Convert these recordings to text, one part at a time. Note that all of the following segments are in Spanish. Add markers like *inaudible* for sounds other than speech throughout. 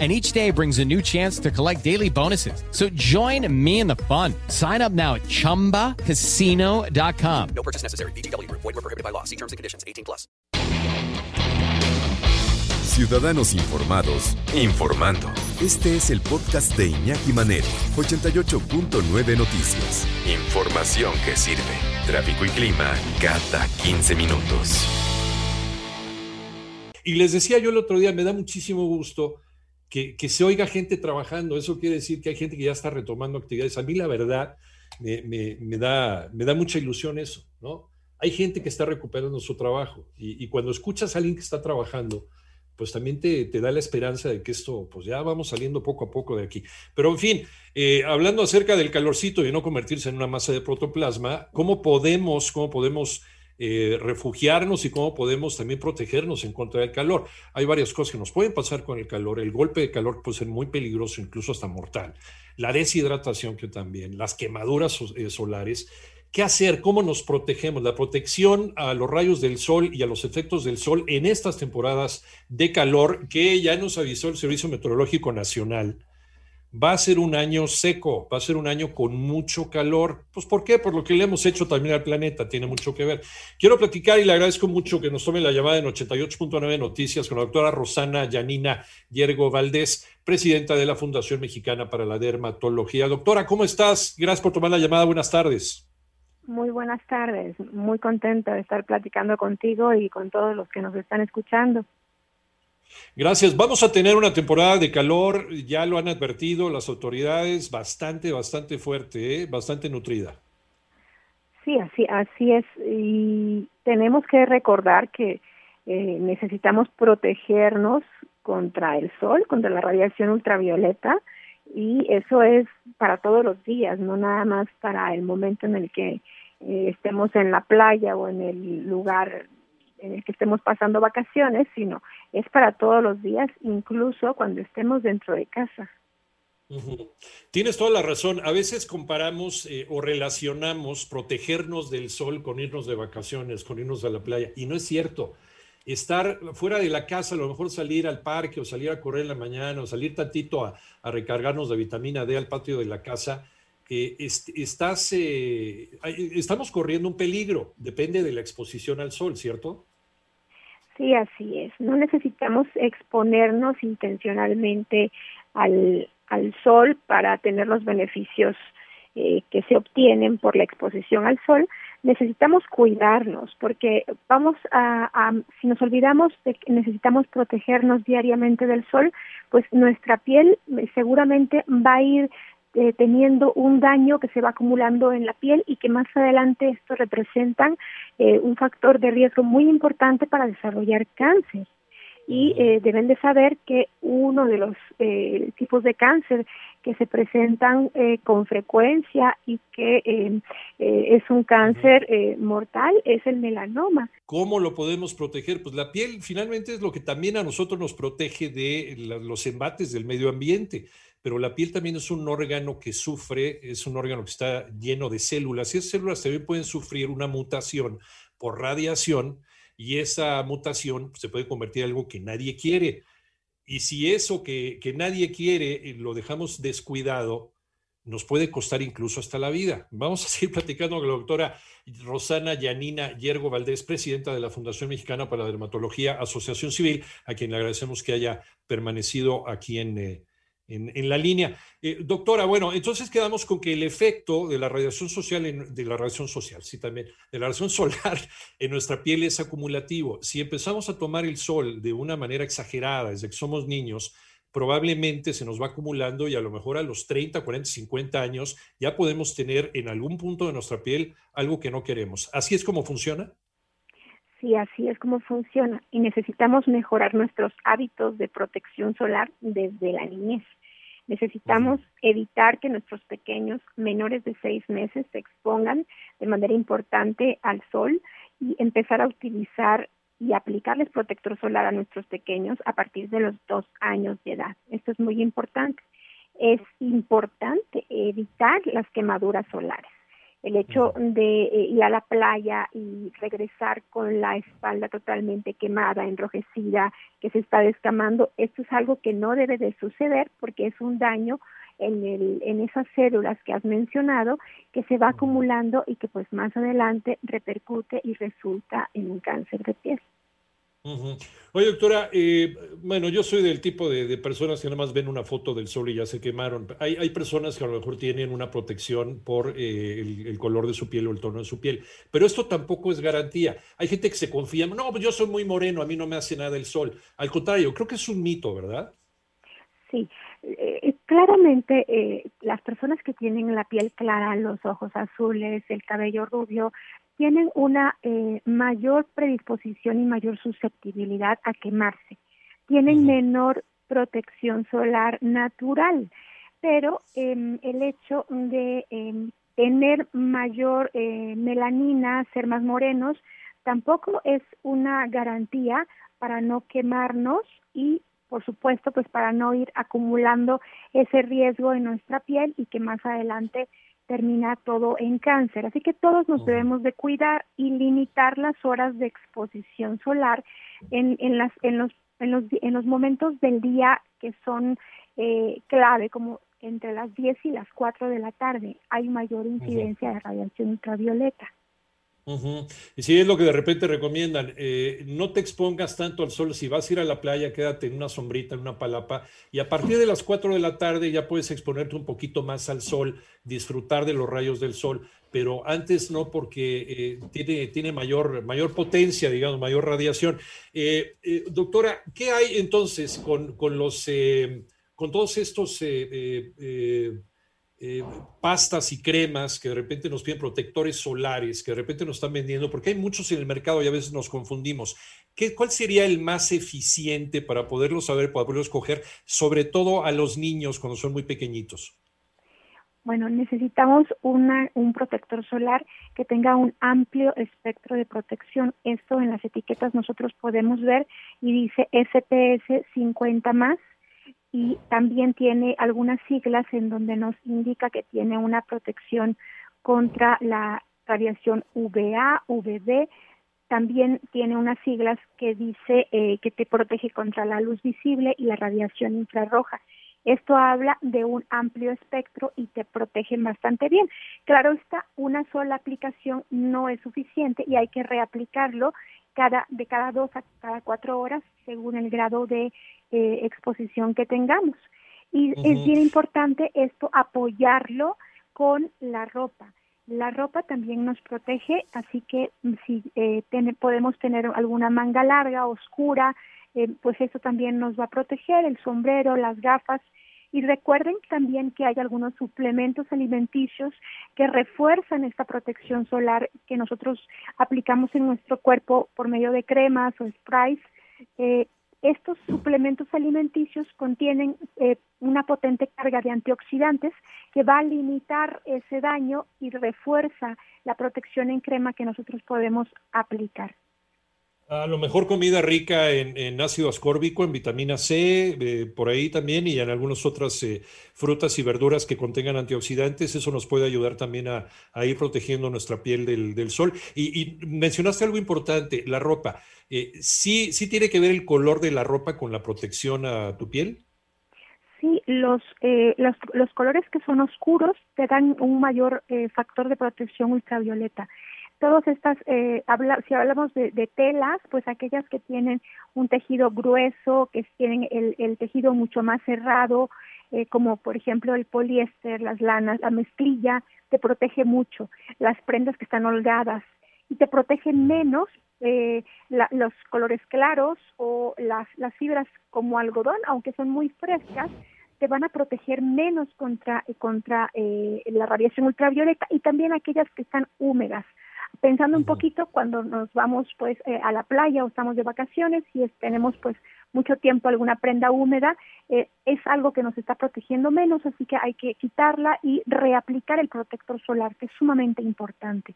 and each day brings a new chance to collect daily bonuses. So join me in the fun. Sign up now at ChumbaCasino.com. No purchase necessary. BGW. Void were prohibited by law. See terms and conditions. 18 plus. Ciudadanos informados, informando. Este es el podcast de Iñaki Manero, 88.9 Noticias. Información que sirve. Tráfico y clima cada 15 minutos. Y les decía yo el otro día, me da muchísimo gusto que, se oiga gente trabajando. Eso quiere decir que hay gente que ya está retomando actividades. A mí la verdad me, da, me da mucha ilusión eso, ¿no? Hay gente que está recuperando su trabajo y, cuando escuchas a alguien que está trabajando, pues también te, da la esperanza de que esto, pues ya vamos saliendo poco a poco de aquí. Pero en fin, eh, hablando acerca del calorcito y no convertirse en una masa de protoplasma, ¿cómo podemos, cómo podemos eh, refugiarnos y cómo podemos también protegernos en contra del calor. Hay varias cosas que nos pueden pasar con el calor. El golpe de calor puede ser muy peligroso, incluso hasta mortal. La deshidratación que también, las quemaduras eh, solares. ¿Qué hacer? ¿Cómo nos protegemos? La protección a los rayos del sol y a los efectos del sol en estas temporadas de calor que ya nos avisó el Servicio Meteorológico Nacional va a ser un año seco, va a ser un año con mucho calor. Pues ¿por qué? Por lo que le hemos hecho también al planeta, tiene mucho que ver. Quiero platicar y le agradezco mucho que nos tome la llamada en 88.9 Noticias con la doctora Rosana Yanina Yergo Valdés, presidenta de la Fundación Mexicana para la Dermatología. Doctora, ¿cómo estás? Gracias por tomar la llamada. Buenas tardes. Muy buenas tardes. Muy contenta de estar platicando contigo y con todos los que nos están escuchando. Gracias. Vamos a tener una temporada de calor, ya lo han advertido las autoridades, bastante, bastante fuerte, ¿eh? bastante nutrida. Sí, así, así es. Y tenemos que recordar que eh, necesitamos protegernos contra el sol, contra la radiación ultravioleta, y eso es para todos los días, no nada más para el momento en el que eh, estemos en la playa o en el lugar en el que estemos pasando vacaciones, sino es para todos los días, incluso cuando estemos dentro de casa. Tienes toda la razón. A veces comparamos eh, o relacionamos protegernos del sol con irnos de vacaciones, con irnos a la playa, y no es cierto. Estar fuera de la casa, a lo mejor salir al parque o salir a correr en la mañana o salir tantito a, recargarnos de vitamina D al patio de la casa, eh, estás, eh, estamos corriendo un peligro, depende de la exposición al sol, ¿cierto? Sí, así es. No necesitamos exponernos intencionalmente al, al sol para tener los beneficios eh, que se obtienen por la exposición al sol. Necesitamos cuidarnos porque vamos a, a, si nos olvidamos de que necesitamos protegernos diariamente del sol, pues nuestra piel seguramente va a ir eh, teniendo un daño que se va acumulando en la piel y que más adelante esto representan eh, un factor de riesgo muy importante para desarrollar cáncer. Y eh, deben de saber que uno de los tipos de cáncer que se presentan con frecuencia y que es un cáncer mortal es el melanoma. ¿Cómo lo podemos proteger? Pues la piel finalmente es lo que también a nosotros nos protege de los embates del medio ambiente pero la piel también es un órgano que sufre, es un órgano que está lleno de células y esas células también pueden sufrir una mutación por radiación y esa mutación se puede convertir en algo que nadie quiere. Y si eso que, que nadie quiere eh, lo dejamos descuidado, nos puede costar incluso hasta la vida. Vamos a seguir *laughs* platicando con la doctora Rosana Yanina Yergo Valdés, presidenta de la Fundación Mexicana para la Dermatología, Asociación Civil, a quien le agradecemos que haya permanecido aquí en, eh, en, la línea. Eh, doctora, bueno, entonces quedamos con que el efecto de la radiación social, de la radiación social, sí también, de la radiación *laughs* solar en nuestra piel es acumulativo. Si empezamos a tomar el sol de una manera exagerada desde que somos niños, probablemente se nos va acumulando y a lo mejor a los 30, 40, 50 años ya podemos tener en algún punto de nuestra piel algo que no queremos. ¿Así es como funciona? Sí, así es como funciona. Y necesitamos mejorar nuestros hábitos de protección solar desde la niñez. Necesitamos evitar que nuestros pequeños menores de seis meses se expongan de manera importante al sol y empezar a utilizar y aplicarles protector solar a nuestros pequeños a partir de los dos años de edad. Esto es muy importante. Es importante evitar las quemaduras solares. El hecho de eh, ir a la playa y regresar con la espalda totalmente quemada, enrojecida, que se está descamando, esto es algo que no debe de suceder porque es un daño en, el, en esas células que has mencionado que se va acumulando y que pues más adelante repercute y resulta en un cáncer de piel. Oye, doctora, eh, bueno, yo soy del tipo de, personas que nada más ven una foto del sol y ya se quemaron. Hay, hay personas que a lo mejor tienen una protección por eh, el, color de su piel o el tono de su piel, pero esto tampoco es garantía. Hay gente que se confía, no, pues yo soy muy moreno, a mí no me hace nada el sol. Al contrario, creo que es un mito, ¿verdad? Sí, eh, claramente las personas que tienen la piel clara, los ojos azules, el cabello rubio, tienen una eh, mayor predisposición y mayor susceptibilidad a quemarse. Tienen menor protección solar natural, pero em, el hecho de em, tener mayor eh, melanina, ser más morenos, tampoco es una garantía para no quemarnos y por supuesto, pues para no ir acumulando ese riesgo en nuestra piel y que más adelante termina todo en cáncer. Así que todos nos debemos de cuidar y limitar las horas de exposición solar en, en, las, en, los, en, los, en los momentos del día que son eh, clave, como entre las 10 y las 4 de la tarde. Hay mayor incidencia de radiación ultravioleta. Y si es lo que de repente recomiendan, eh, no te expongas tanto al sol, si vas a ir a la playa, quédate en una sombrita, en una palapa, y a partir de las 4 de la tarde ya puedes exponerte un poquito más al sol, disfrutar de los rayos del sol, pero antes no, porque eh, tiene, tiene mayor, mayor potencia, digamos, mayor radiación. Eh, doctora, ¿qué hay entonces con, con los, con todos estos eh, pastas y cremas que de repente nos piden protectores solares, que de repente nos están vendiendo, porque hay muchos en el mercado y a veces nos confundimos. ¿Qué, ¿Cuál sería el más eficiente para poderlo saber, para poderlo escoger, sobre todo a los niños cuando son muy pequeñitos? Bueno, necesitamos una, un protector solar que tenga un amplio espectro de protección. Esto en las etiquetas nosotros podemos ver y dice SPS 50 más y también tiene algunas siglas en donde nos indica que tiene una protección contra la radiación VA, VB, también tiene unas siglas que dice eh, que te protege contra la luz visible y la radiación infrarroja. Esto habla de un amplio espectro y te protege bastante bien. Claro está, una sola aplicación no es suficiente y hay que reaplicarlo cada, de cada dos a cada cuatro horas según el grado de eh, exposición que tengamos. Y es bien importante esto, apoyarlo con la ropa. La ropa también nos protege, así que si eh, podemos tener alguna manga larga, oscura, eh, pues eso también nos va a proteger, el sombrero, las gafas. Y recuerden también que hay algunos suplementos alimenticios que refuerzan esta protección solar que nosotros aplicamos en nuestro cuerpo por medio de cremas o sprays. Eh, estos suplementos alimenticios contienen eh, una potente carga de antioxidantes que va a limitar ese daño y refuerza la protección en crema que nosotros podemos aplicar. A lo mejor comida rica en, ácido ascórbico, en vitamina C, eh, por ahí también, y en algunas otras eh, frutas y verduras que contengan antioxidantes. Eso nos puede ayudar también a, ir protegiendo nuestra piel del, sol. Y, mencionaste algo importante, la ropa. Eh, ¿sí, ¿Sí tiene que ver el color de la ropa con la protección a tu piel? Sí, los, los, los, colores que son oscuros te dan un mayor factor de protección ultravioleta todas estas, eh, si hablamos de, telas, pues aquellas que tienen un tejido grueso, que tienen el, tejido mucho más cerrado, eh, como por ejemplo el poliéster, las lanas, la mezclilla, te protege mucho. Las prendas que están holgadas y te protegen menos eh, los colores claros o las, las fibras como algodón, aunque son muy frescas, te van a proteger menos contra, contra la radiación ultravioleta y también aquellas que están húmedas pensando un poquito cuando nos vamos pues eh, a la playa o estamos de vacaciones y tenemos pues mucho tiempo alguna prenda húmeda, eh, es algo que nos está protegiendo menos, así que hay que quitarla y reaplicar el protector solar, que es sumamente importante.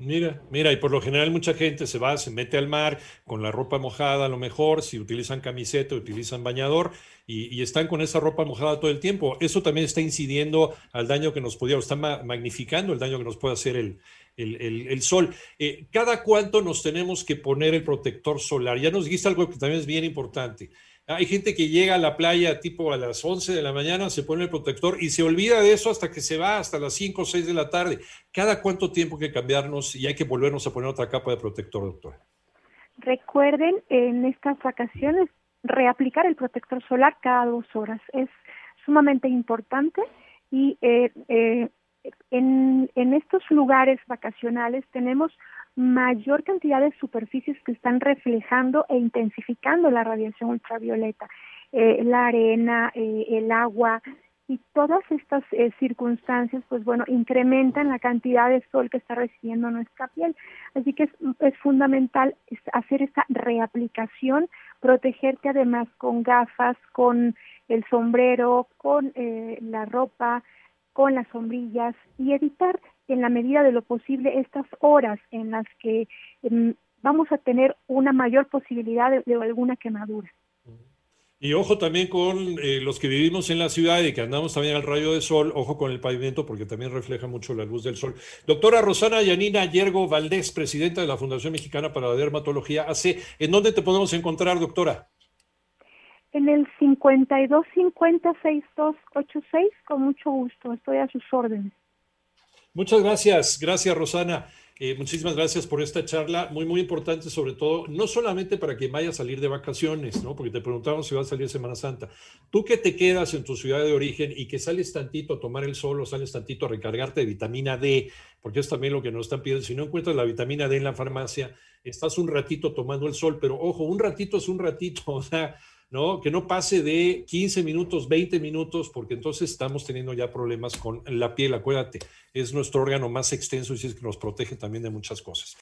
Mira, mira, y por lo general mucha gente se va, se mete al mar con la ropa mojada a lo mejor, si utilizan camiseta, utilizan bañador y, están con esa ropa mojada todo el tiempo. Eso también está incidiendo al daño que nos podía, está magnificando el daño que nos puede hacer el, el, sol. Eh, ¿Cada cuánto nos tenemos que poner el protector solar? Ya nos dijiste algo que también es bien importante. Hay gente que llega a la playa tipo a las 11 de la mañana, se pone el protector y se olvida de eso hasta que se va, hasta las 5 o 6 de la tarde. ¿Cada cuánto tiempo hay que cambiarnos y hay que volvernos a poner otra capa de protector, doctora? Recuerden en estas vacaciones reaplicar el protector solar cada dos horas. Es sumamente importante y eh, eh, en, en estos lugares vacacionales tenemos mayor cantidad de superficies que están reflejando e intensificando la radiación ultravioleta, eh, la arena, eh, el agua y todas estas eh, circunstancias, pues bueno, incrementan la cantidad de sol que está recibiendo nuestra piel. Así que es, es fundamental hacer esta reaplicación, protegerte además con gafas, con el sombrero, con la ropa, con las sombrillas y evitar en la medida de lo posible estas horas en las que em, vamos a tener una mayor posibilidad de, alguna quemadura. Y ojo también con eh, los que vivimos en la ciudad y que andamos también al rayo de sol, ojo con el pavimento porque también refleja mucho la luz del sol. Doctora Rosana Yanina Yergo Valdés, presidenta de la Fundación Mexicana para la Dermatología AC, ¿en dónde te podemos encontrar, doctora? En el 5250-6286, con mucho gusto, estoy a sus órdenes. Muchas gracias, gracias Rosana. Eh, muchísimas gracias por esta charla, muy, muy importante, sobre todo, no solamente para que vaya a salir de vacaciones, ¿no? Porque te preguntamos si va a salir Semana Santa. Tú que te quedas en tu ciudad de origen y que sales tantito a tomar el sol o sales tantito a recargarte de vitamina D, porque es también lo que nos están pidiendo. Si no encuentras la vitamina D en la farmacia, estás un ratito tomando el sol, pero ojo, un ratito es un ratito, *laughs* o sea, ¿no? Que no pase de 15 minutos, 20 minutos, porque entonces estamos teniendo ya problemas con la piel. Acuérdate, es nuestro órgano más extenso y es que nos protege también de muchas cosas.